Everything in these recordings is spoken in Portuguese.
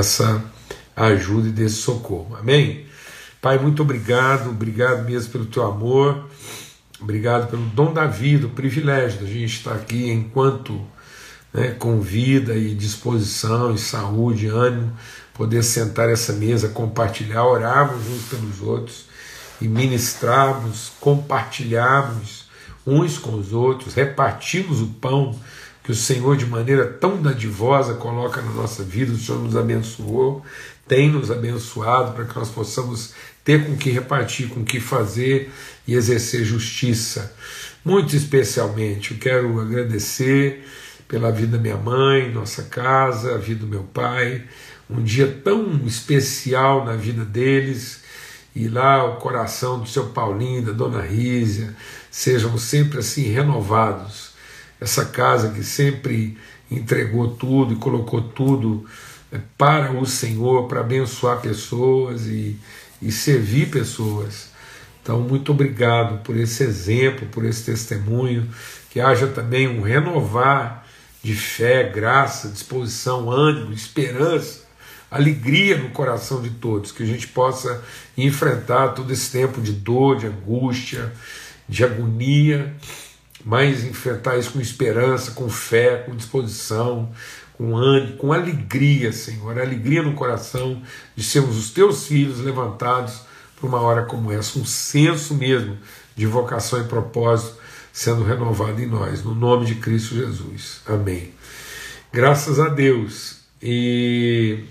dessa ajuda e desse socorro. Amém? Pai, muito obrigado, obrigado mesmo pelo teu amor, obrigado pelo dom da vida, o privilégio da gente estar aqui enquanto né, com vida e disposição e saúde, ânimo, poder sentar essa mesa, compartilhar, orarmos uns pelos outros e ministrarmos, compartilharmos uns com os outros, repartirmos o pão que o Senhor, de maneira tão dadivosa, coloca na nossa vida. O Senhor nos abençoou, tem nos abençoado para que nós possamos ter com que repartir, com que fazer e exercer justiça. Muito especialmente, eu quero agradecer pela vida da minha mãe, nossa casa, a vida do meu pai, um dia tão especial na vida deles, e lá o coração do seu Paulinho, da dona Rízia, sejam sempre assim renovados. Essa casa que sempre entregou tudo e colocou tudo é, para o Senhor, para abençoar pessoas e, e servir pessoas. Então, muito obrigado por esse exemplo, por esse testemunho, que haja também um renovar de fé, graça, disposição, ânimo, esperança, alegria no coração de todos, que a gente possa enfrentar todo esse tempo de dor, de angústia, de agonia, mas enfrentar isso com esperança, com fé, com disposição, com ânimo, com alegria, Senhor, alegria no coração de sermos os teus filhos levantados para uma hora como essa, um senso mesmo de vocação e propósito sendo renovado em nós, no nome de Cristo Jesus. Amém. Graças a Deus. E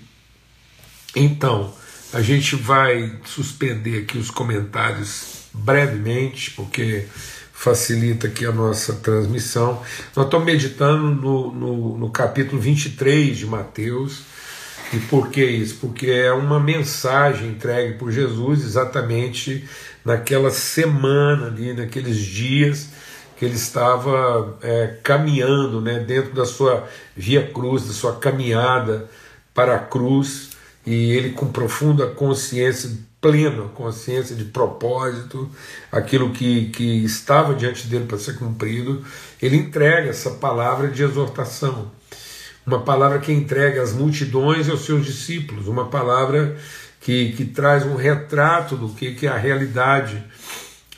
então, a gente vai suspender aqui os comentários brevemente, porque facilita aqui a nossa transmissão. Nós estamos meditando no, no, no capítulo 23 de Mateus. E por que isso? Porque é uma mensagem entregue por Jesus exatamente naquela semana ali, naqueles dias que ele estava é, caminhando né, dentro da sua via cruz, da sua caminhada para a cruz, e ele com profunda consciência, plena consciência de propósito, aquilo que, que estava diante dele para ser cumprido, ele entrega essa palavra de exortação, uma palavra que entrega às multidões e aos seus discípulos, uma palavra que, que traz um retrato do que, que é a realidade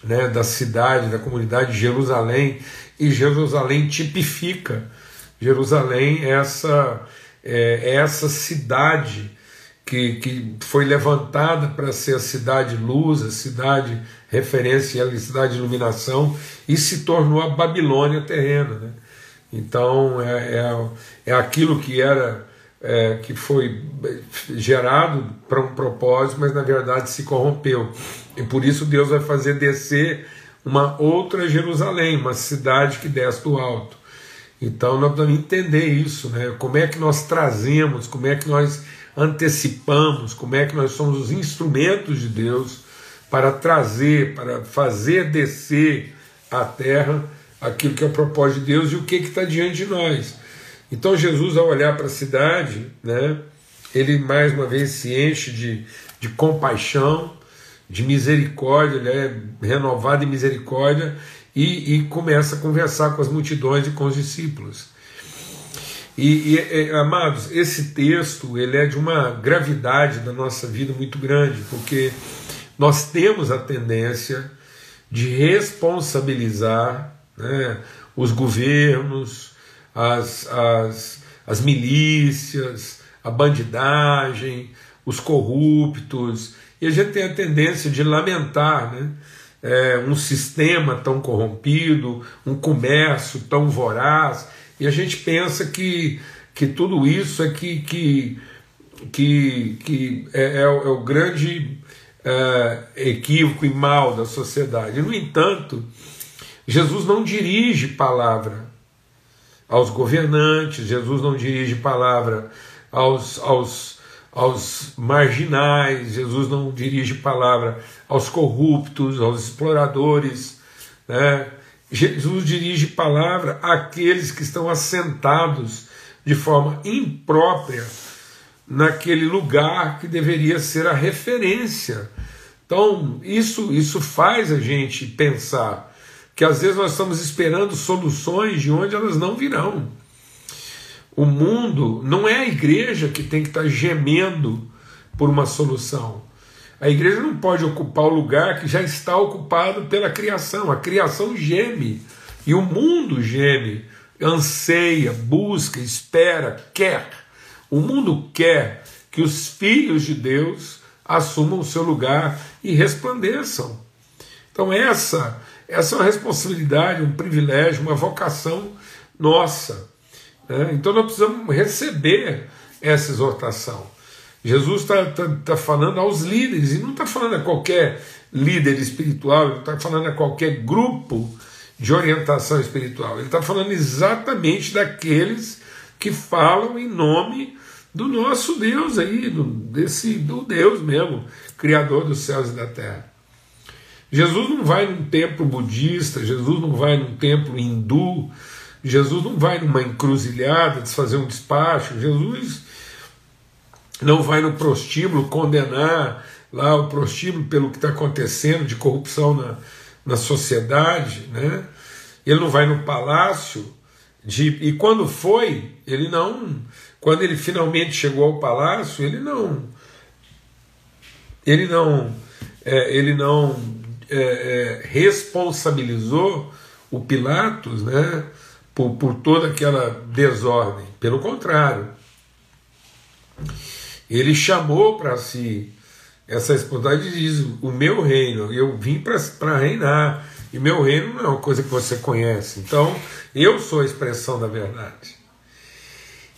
né, da cidade, da comunidade de Jerusalém, e Jerusalém tipifica. Jerusalém, essa, é, essa cidade que, que foi levantada para ser a cidade luz, a cidade referência, a cidade de iluminação, e se tornou a Babilônia terrena. Né? Então é, é, é aquilo que era é, que foi gerado para um propósito, mas na verdade se corrompeu. E por isso Deus vai fazer descer uma outra Jerusalém, uma cidade que desce do alto. Então nós precisamos entender isso, né? Como é que nós trazemos, como é que nós antecipamos, como é que nós somos os instrumentos de Deus para trazer, para fazer descer à terra aquilo que é o propósito de Deus e o que está diante de nós. Então Jesus, ao olhar para a cidade, né, ele mais uma vez se enche de, de compaixão, de misericórdia, ele é renovado em misericórdia e, e começa a conversar com as multidões e com os discípulos. E, e, amados, esse texto ele é de uma gravidade da nossa vida muito grande, porque nós temos a tendência de responsabilizar né, os governos, as, as, as milícias, a bandidagem, os corruptos, e a gente tem a tendência de lamentar né, é, um sistema tão corrompido, um comércio tão voraz, e a gente pensa que, que tudo isso é que, que, que, que é, é, o, é o grande é, equívoco e mal da sociedade. No entanto, Jesus não dirige palavra aos governantes, Jesus não dirige palavra aos, aos, aos marginais, Jesus não dirige palavra aos corruptos, aos exploradores. Né? Jesus dirige palavra àqueles que estão assentados de forma imprópria naquele lugar que deveria ser a referência. Então, isso, isso faz a gente pensar que às vezes nós estamos esperando soluções de onde elas não virão. O mundo não é a igreja que tem que estar gemendo por uma solução. A igreja não pode ocupar o lugar que já está ocupado pela criação. A criação geme e o mundo geme, anseia, busca, espera, quer. O mundo quer que os filhos de Deus assumam o seu lugar e resplandeçam. Então essa essa é uma responsabilidade, um privilégio, uma vocação nossa. Né? Então nós precisamos receber essa exortação. Jesus está tá, tá falando aos líderes, e não está falando a qualquer líder espiritual, não está falando a qualquer grupo de orientação espiritual. Ele está falando exatamente daqueles que falam em nome do nosso Deus aí, do, desse, do Deus mesmo, Criador dos céus e da terra. Jesus não vai num templo budista, Jesus não vai num templo hindu, Jesus não vai numa encruzilhada desfazer um despacho, Jesus não vai no prostíbulo condenar lá o prostíbulo pelo que está acontecendo de corrupção na, na sociedade, né? Ele não vai no palácio de, e quando foi, ele não, quando ele finalmente chegou ao palácio, ele não, ele não, é, ele não é, é, responsabilizou o Pilatos né, por, por toda aquela desordem. Pelo contrário, ele chamou para si essa responsabilidade e diz: O meu reino, eu vim para reinar, e meu reino não é uma coisa que você conhece. Então, eu sou a expressão da verdade.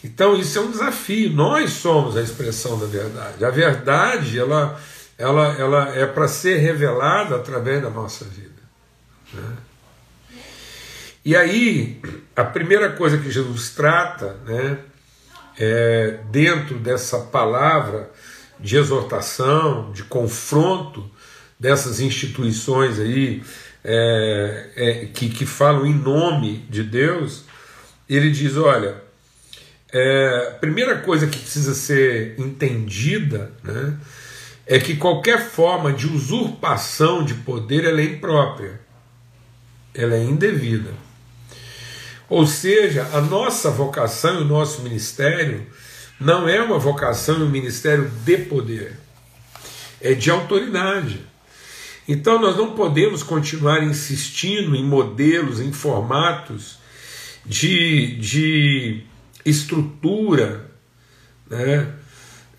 Então, isso é um desafio. Nós somos a expressão da verdade. A verdade, ela ela, ela é para ser revelada através da nossa vida. Né? E aí, a primeira coisa que Jesus trata, né, é, dentro dessa palavra de exortação, de confronto dessas instituições aí é, é, que, que falam em nome de Deus, ele diz: olha, é, a primeira coisa que precisa ser entendida, né, é que qualquer forma de usurpação de poder ela é imprópria, ela é indevida. Ou seja, a nossa vocação e o nosso ministério não é uma vocação e um ministério de poder, é de autoridade. Então nós não podemos continuar insistindo em modelos, em formatos de, de estrutura né,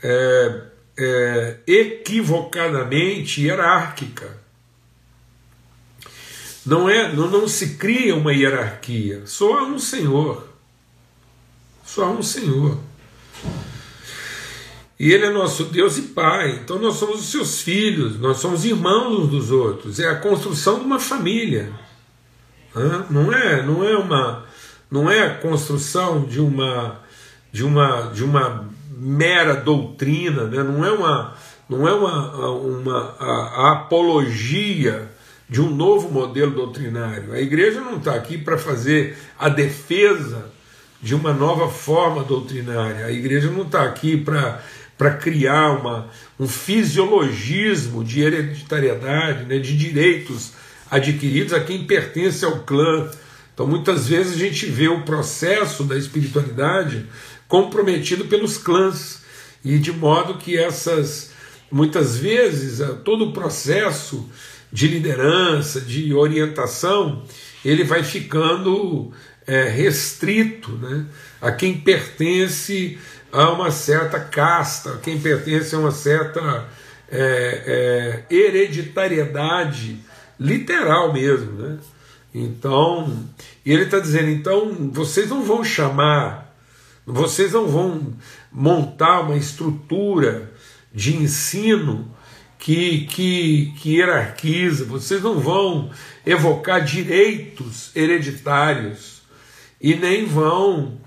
é, é, equivocadamente hierárquica. Não, é, não, não se cria uma hierarquia, só há um Senhor. Só há um Senhor. E Ele é nosso Deus e Pai, então nós somos os seus filhos, nós somos irmãos uns dos outros. É a construção de uma família. Não é, não é uma, não é a construção de uma, de uma, de uma mera doutrina, né? não é uma, não é uma, uma a, a apologia de um novo modelo doutrinário. A igreja não está aqui para fazer a defesa de uma nova forma doutrinária. A igreja não está aqui para criar uma, um fisiologismo de hereditariedade, né, de direitos adquiridos a quem pertence ao clã. Então, muitas vezes a gente vê o processo da espiritualidade comprometido pelos clãs, e de modo que essas, muitas vezes, todo o processo de liderança, de orientação, ele vai ficando é, restrito né, a quem pertence a uma certa casta, a quem pertence a uma certa é, é, hereditariedade literal mesmo. Né? Então, ele está dizendo: então, vocês não vão chamar vocês não vão montar uma estrutura de ensino que, que, que hierarquiza, vocês não vão evocar direitos hereditários e nem vão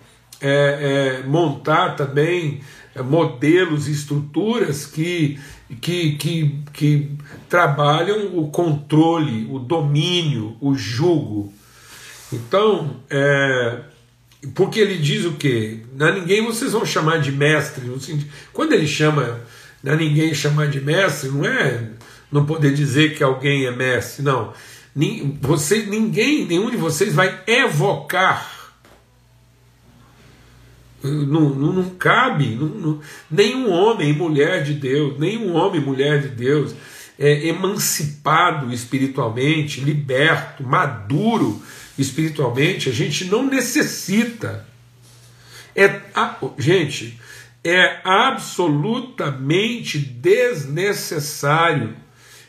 é, é, montar também é, modelos e estruturas que, que, que, que trabalham o controle, o domínio, o jugo. Então, é, porque ele diz o quê? Ninguém vocês vão chamar de mestre. Quando ele chama na ninguém chamar de mestre, não é não poder dizer que alguém é mestre, não. Você, ninguém, nenhum de vocês vai evocar Não, não, não cabe, não, não, nenhum homem e mulher de Deus, nenhum homem e mulher de Deus é emancipado espiritualmente, liberto, maduro espiritualmente, a gente não necessita. É, gente, é absolutamente desnecessário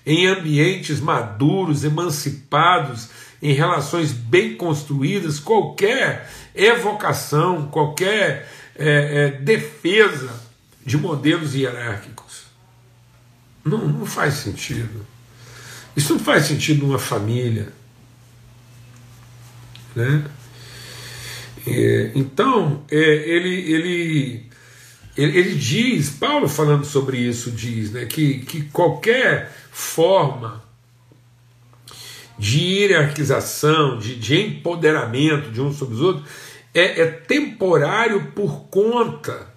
em ambientes maduros, emancipados, em relações bem construídas, qualquer evocação, qualquer é, é, defesa de modelos hierárquicos. Não, não faz sentido. Isso não faz sentido numa família. Né? É, então, é, ele, ele, ele, ele, diz, Paulo falando sobre isso, diz né, que, que qualquer forma de hierarquização, de, de empoderamento de uns sobre os outros, é, é temporário por conta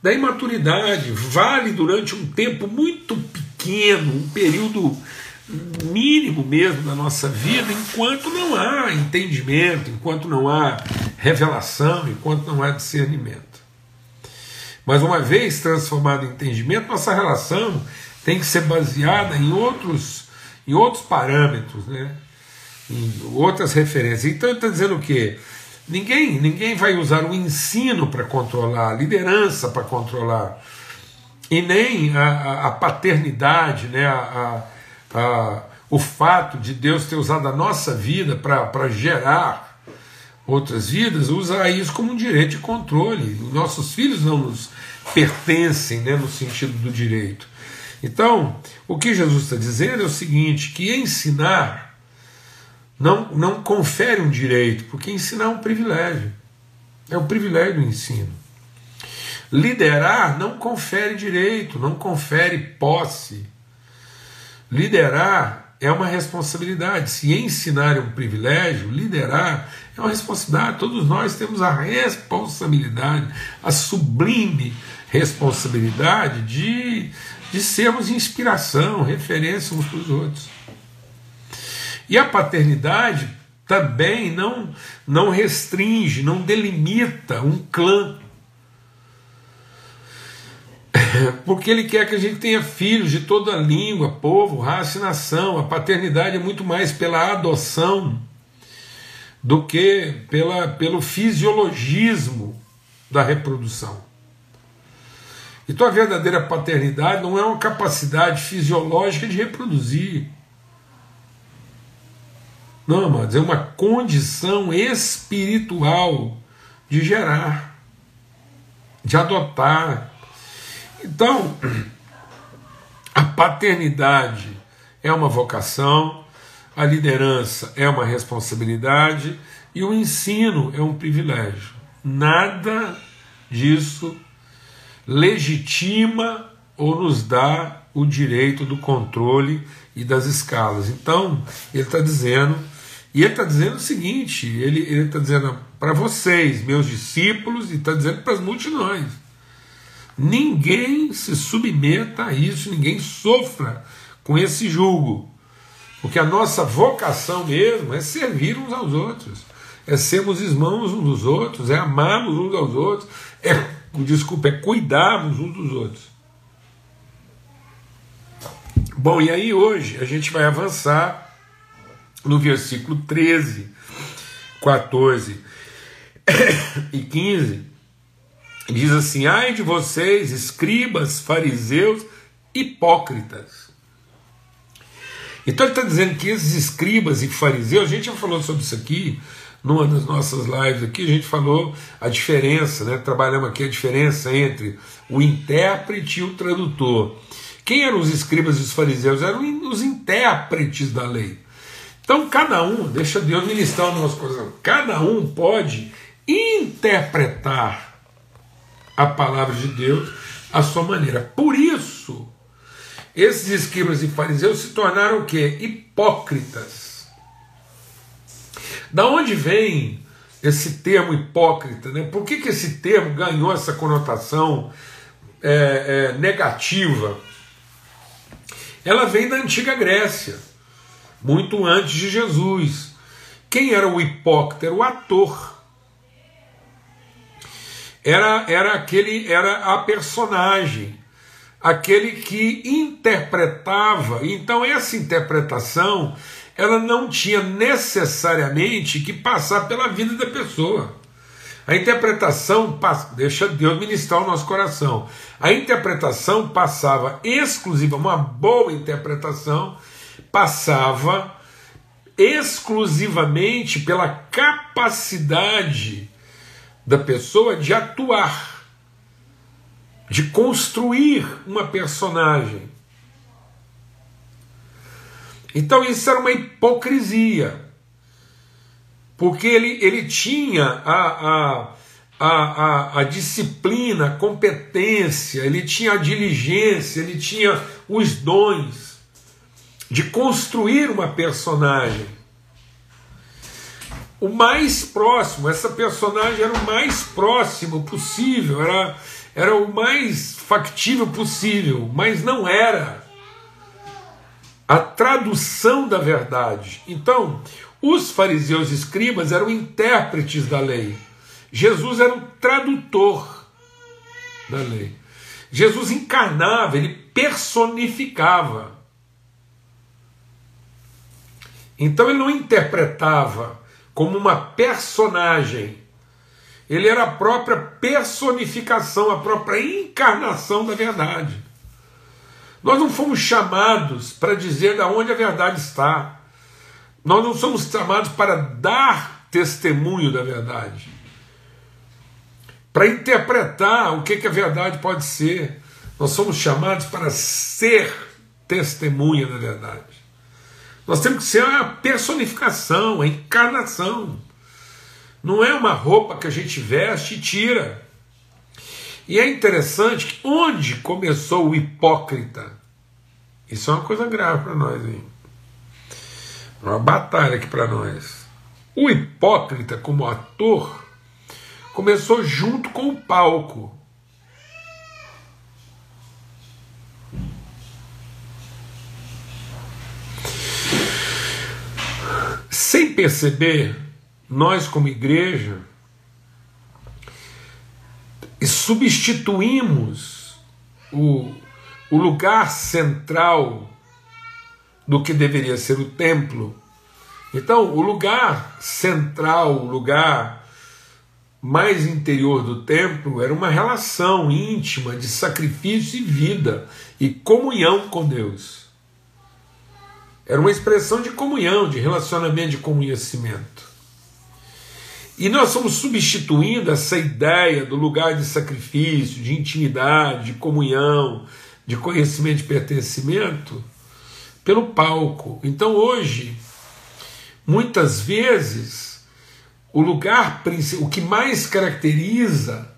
da imaturidade, vale durante um tempo muito pequeno, um período mínimo mesmo da nossa vida, enquanto não há entendimento, enquanto não há revelação, enquanto não há discernimento. Mas uma vez transformado em entendimento, nossa relação tem que ser baseada em outros, em outros parâmetros, né? em outras referências. Então ele está dizendo o quê? Ninguém, ninguém vai usar o ensino para controlar, a liderança para controlar, e nem a, a paternidade, né? a, a, a, o fato de Deus ter usado a nossa vida para gerar outras vidas, usar isso como um direito de controle. Nossos filhos não nos pertencem né, no sentido do direito. Então, o que Jesus está dizendo é o seguinte: que ensinar não, não confere um direito, porque ensinar é um privilégio. É um privilégio do ensino. Liderar não confere direito, não confere posse. Liderar é uma responsabilidade. Se ensinar é um privilégio, liderar é uma responsabilidade. Todos nós temos a responsabilidade, a sublime responsabilidade de de sermos inspiração, referência uns para os outros. E a paternidade também não, não restringe, não delimita um clã. Porque ele quer que a gente tenha filhos de toda língua, povo, raça e nação. A paternidade é muito mais pela adoção do que pela, pelo fisiologismo da reprodução. Então a verdadeira paternidade não é uma capacidade fisiológica de reproduzir. Não, mas é uma condição espiritual de gerar, de adotar. Então, a paternidade é uma vocação, a liderança é uma responsabilidade e o ensino é um privilégio. Nada disso legitima ou nos dá o direito do controle e das escalas. Então, ele está dizendo, e ele está dizendo o seguinte: ele está dizendo para vocês, meus discípulos, e está dizendo para as multidões: ninguém se submeta a isso, ninguém sofra com esse julgo, porque a nossa vocação mesmo é servir uns aos outros, é sermos irmãos uns dos outros, é amarmos uns aos outros, é desculpa, é cuidarmos uns dos outros. Bom, e aí hoje a gente vai avançar no versículo 13, 14 e 15. Diz assim: Ai de vocês, escribas, fariseus, hipócritas. Então ele está dizendo que esses escribas e fariseus, a gente já falou sobre isso aqui, numa das nossas lives aqui, a gente falou a diferença, né? trabalhamos aqui a diferença entre o intérprete e o tradutor. Quem eram os escribas e os fariseus? Eram os intérpretes da lei. Então, cada um, deixa Deus ministrar o nosso coração, cada um pode interpretar a palavra de Deus à sua maneira. Por isso, esses escribas e fariseus se tornaram o quê? Hipócritas da onde vem esse termo hipócrita? Né? Por que, que esse termo ganhou essa conotação é, é, negativa? Ela vem da antiga Grécia, muito antes de Jesus. Quem era o hipócrita? Era o ator. era, era aquele era a personagem, aquele que interpretava. Então essa interpretação ela não tinha necessariamente que passar pela vida da pessoa. A interpretação deixa Deus ministrar o nosso coração. A interpretação passava exclusiva, uma boa interpretação passava exclusivamente pela capacidade da pessoa de atuar, de construir uma personagem. Então isso era uma hipocrisia, porque ele, ele tinha a, a, a, a, a disciplina, a competência, ele tinha a diligência, ele tinha os dons de construir uma personagem. O mais próximo, essa personagem era o mais próximo possível, era, era o mais factível possível, mas não era a tradução da verdade. Então, os fariseus e escribas eram intérpretes da lei. Jesus era o tradutor da lei. Jesus encarnava, ele personificava. Então ele não interpretava como uma personagem. Ele era a própria personificação, a própria encarnação da verdade. Nós não fomos chamados para dizer de onde a verdade está. Nós não somos chamados para dar testemunho da verdade. Para interpretar o que, que a verdade pode ser. Nós somos chamados para ser testemunha da verdade. Nós temos que ser a personificação, a encarnação. Não é uma roupa que a gente veste e tira. E é interessante que onde começou o hipócrita? Isso é uma coisa grave para nós, hein? Uma batalha aqui para nós. O hipócrita, como ator, começou junto com o palco. Sem perceber, nós, como igreja, substituímos o, o lugar central do que deveria ser o templo. Então, o lugar central, o lugar mais interior do templo era uma relação íntima de sacrifício e vida e comunhão com Deus. Era uma expressão de comunhão, de relacionamento, de conhecimento. E nós estamos substituindo essa ideia do lugar de sacrifício, de intimidade, de comunhão, de conhecimento de pertencimento, pelo palco. Então hoje, muitas vezes, o lugar o que mais caracteriza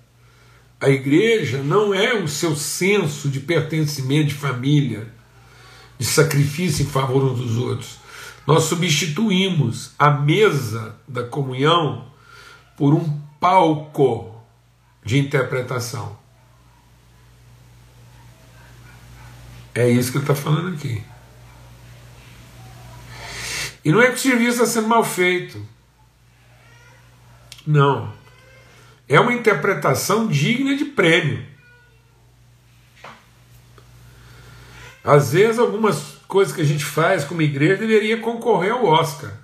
a igreja não é o seu senso de pertencimento de família, de sacrifício em favor uns dos outros. Nós substituímos a mesa da comunhão por um palco de interpretação. É isso que ele está falando aqui. E não é que o serviço está sendo mal feito. Não. É uma interpretação digna de prêmio. Às vezes, algumas coisas que a gente faz como igreja deveria concorrer ao Oscar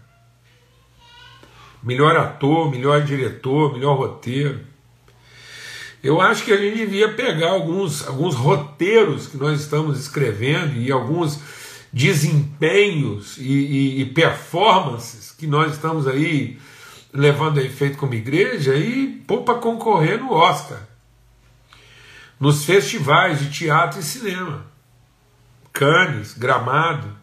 melhor ator, melhor diretor, melhor roteiro. Eu acho que a gente devia pegar alguns, alguns roteiros que nós estamos escrevendo e alguns desempenhos e, e, e performances que nós estamos aí levando a efeito como igreja e pôr para concorrer no Oscar, nos festivais de teatro e cinema, Cannes, Gramado.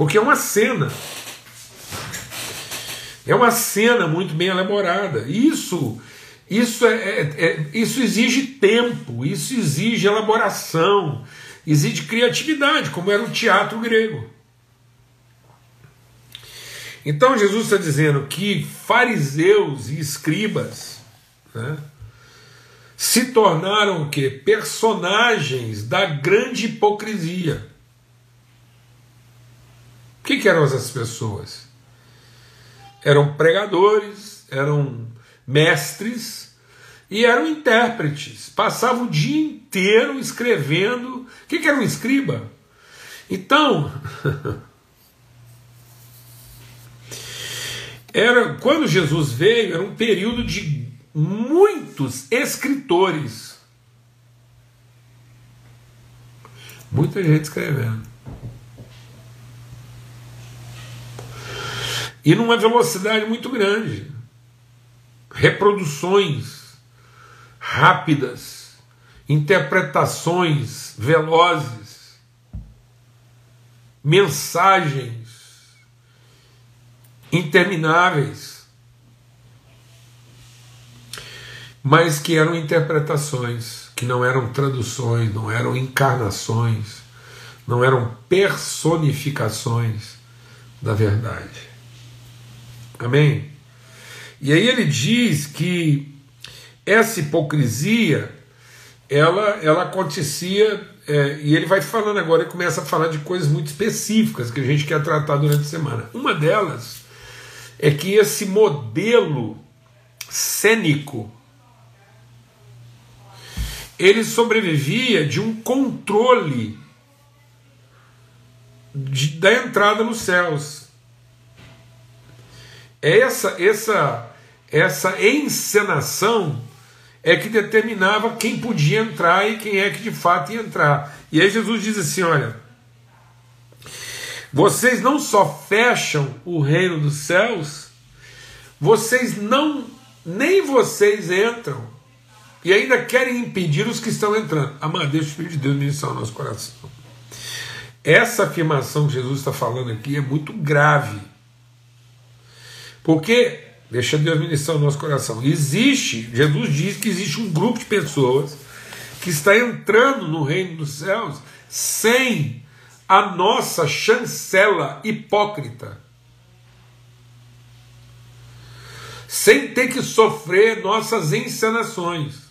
Porque é uma cena. É uma cena muito bem elaborada. Isso, isso, é, é, é, isso exige tempo, isso exige elaboração, exige criatividade, como era o teatro grego. Então Jesus está dizendo que fariseus e escribas né, se tornaram o que? Personagens da grande hipocrisia. Que, que eram essas pessoas? Eram pregadores, eram mestres e eram intérpretes, passavam o dia inteiro escrevendo. O que, que era um escriba? Então, era quando Jesus veio, era um período de muitos escritores. Muita gente escrevendo. E numa velocidade muito grande. Reproduções rápidas, interpretações velozes, mensagens intermináveis, mas que eram interpretações, que não eram traduções, não eram encarnações, não eram personificações da verdade. Amém? E aí ele diz que essa hipocrisia ela, ela acontecia, é, e ele vai falando agora, ele começa a falar de coisas muito específicas que a gente quer tratar durante a semana. Uma delas é que esse modelo cênico ele sobrevivia de um controle de, da entrada nos céus. Essa, essa, essa encenação é que determinava quem podia entrar e quem é que de fato ia entrar. E aí Jesus diz assim: olha, vocês não só fecham o reino dos céus, vocês não, nem vocês entram, e ainda querem impedir os que estão entrando. Amado, deixa o Espírito de Deus ministrar o nosso coração. Essa afirmação que Jesus está falando aqui é muito grave. Porque, deixa Deus ministrar o nosso coração, existe, Jesus diz que existe um grupo de pessoas que está entrando no reino dos céus sem a nossa chancela hipócrita. Sem ter que sofrer nossas encenações.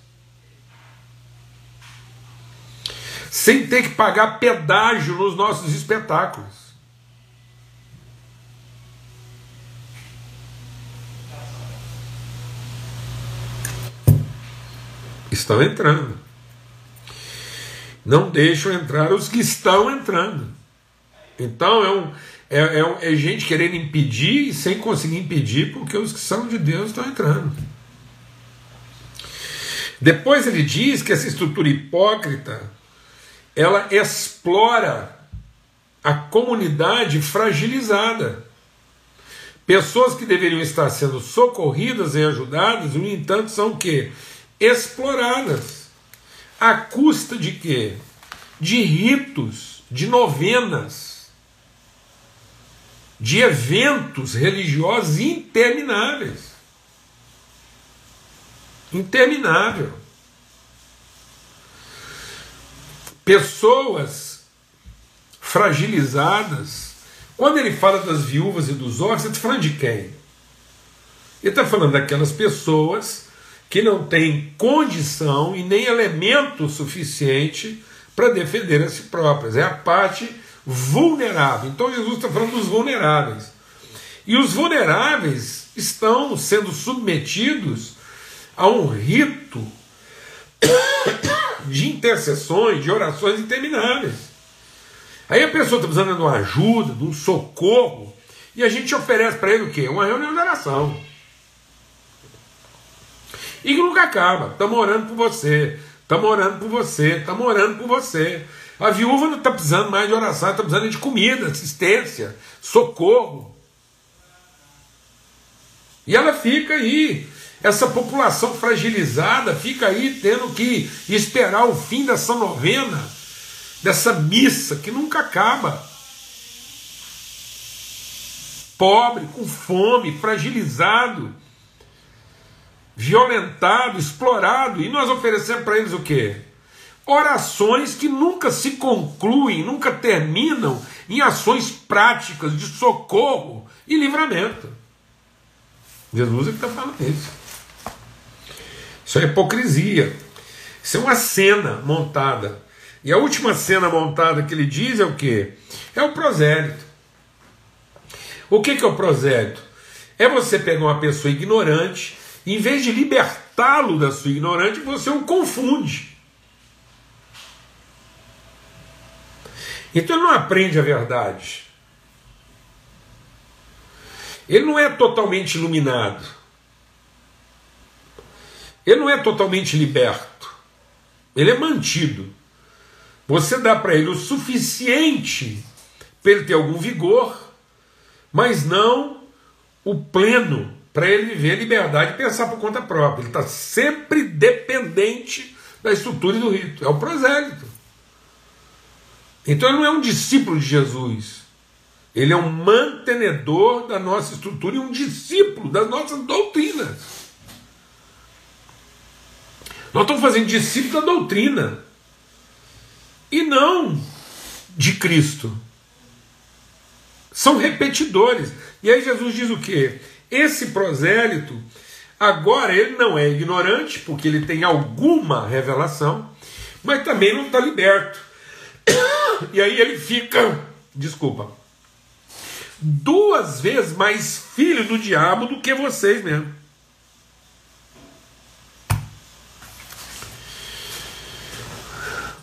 Sem ter que pagar pedágio nos nossos espetáculos. Estão entrando não deixam entrar os que estão entrando. Então é, um, é, é, é gente querendo impedir sem conseguir impedir, porque os que são de Deus estão entrando. Depois ele diz que essa estrutura hipócrita ela explora a comunidade fragilizada. Pessoas que deveriam estar sendo socorridas e ajudadas, no entanto, são o quê? Exploradas. À custa de quê? De ritos, de novenas, de eventos religiosos intermináveis. Interminável. Pessoas fragilizadas. Quando ele fala das viúvas e dos órfãos, ele está falando de quem? Ele está falando daquelas pessoas que não tem condição e nem elemento suficiente para defender a si próprias. É a parte vulnerável. Então Jesus está falando dos vulneráveis. E os vulneráveis estão sendo submetidos a um rito de intercessões, de orações intermináveis. Aí a pessoa está precisando de uma ajuda, de um socorro, e a gente oferece para ele o quê? Uma reunião de oração. E que nunca acaba. Estamos orando por você. Estamos orando por você. Estamos orando por você. A viúva não está precisando mais de oração, está precisando de comida, assistência, socorro. E ela fica aí. Essa população fragilizada fica aí tendo que esperar o fim dessa novena, dessa missa que nunca acaba. Pobre, com fome, fragilizado violentado, explorado, e nós oferecemos para eles o quê? Orações que nunca se concluem, nunca terminam em ações práticas de socorro e livramento. Jesus é que está falando isso. Isso é hipocrisia. Isso é uma cena montada. E a última cena montada que ele diz é o quê? É o prosélito. O que, que é o prosélito? é você pegar uma pessoa ignorante, em vez de libertá-lo da sua ignorância, você o confunde. Então ele não aprende a verdade. Ele não é totalmente iluminado. Ele não é totalmente liberto. Ele é mantido. Você dá para ele o suficiente para ele ter algum vigor, mas não o pleno para ele viver a liberdade e pensar por conta própria. Ele está sempre dependente da estrutura e do rito. É o prosélito. Então ele não é um discípulo de Jesus. Ele é um mantenedor da nossa estrutura e um discípulo das nossas doutrinas. Nós estamos fazendo discípulo da doutrina e não de Cristo. São repetidores. E aí Jesus diz o quê? Esse prosélito, agora ele não é ignorante, porque ele tem alguma revelação, mas também não está liberto. E aí ele fica, desculpa, duas vezes mais filho do diabo do que vocês mesmo.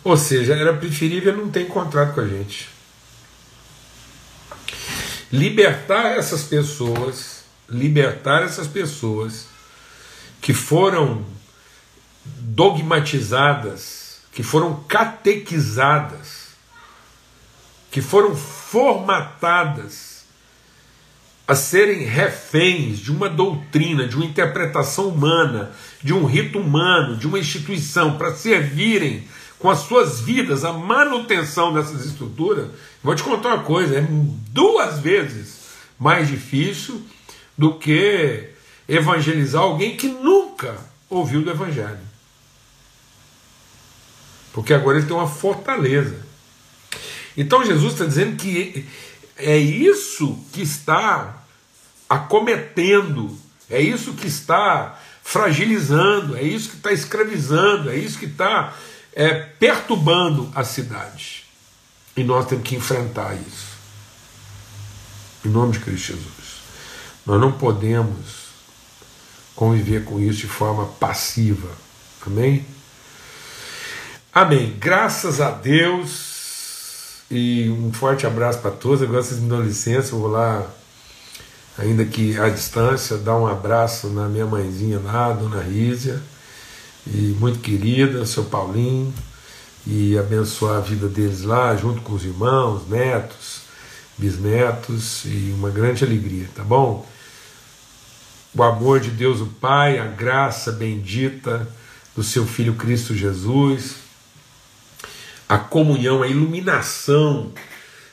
Ou seja, era preferível não ter encontrado com a gente. Libertar essas pessoas, libertar essas pessoas que foram dogmatizadas, que foram catequizadas, que foram formatadas a serem reféns de uma doutrina, de uma interpretação humana, de um rito humano, de uma instituição, para servirem com as suas vidas, a manutenção dessas estruturas, vou te contar uma coisa: é duas vezes mais difícil do que evangelizar alguém que nunca ouviu do Evangelho. Porque agora ele tem uma fortaleza. Então Jesus está dizendo que é isso que está acometendo, é isso que está fragilizando, é isso que está escravizando, é isso que está é, perturbando a cidade. E nós temos que enfrentar isso. Em nome de Cristo Jesus. Nós não podemos conviver com isso de forma passiva. Amém? Amém. Graças a Deus. E um forte abraço para todos. Agora vocês me dão licença, eu vou lá, ainda que à distância, dar um abraço na minha mãezinha lá, Dona Rízia e muito querida, seu Paulinho, e abençoar a vida deles lá, junto com os irmãos, netos, bisnetos, e uma grande alegria, tá bom? O amor de Deus, o Pai, a graça bendita do seu Filho Cristo Jesus, a comunhão, a iluminação,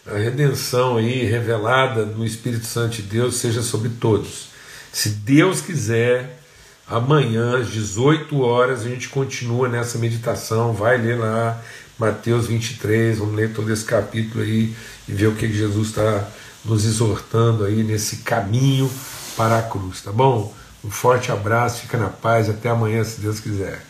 a redenção aí revelada no Espírito Santo de Deus seja sobre todos. Se Deus quiser, Amanhã, às 18 horas, a gente continua nessa meditação. Vai ler lá Mateus 23, vamos ler todo esse capítulo aí e ver o que Jesus está nos exortando aí nesse caminho para a cruz, tá bom? Um forte abraço, fica na paz, até amanhã, se Deus quiser.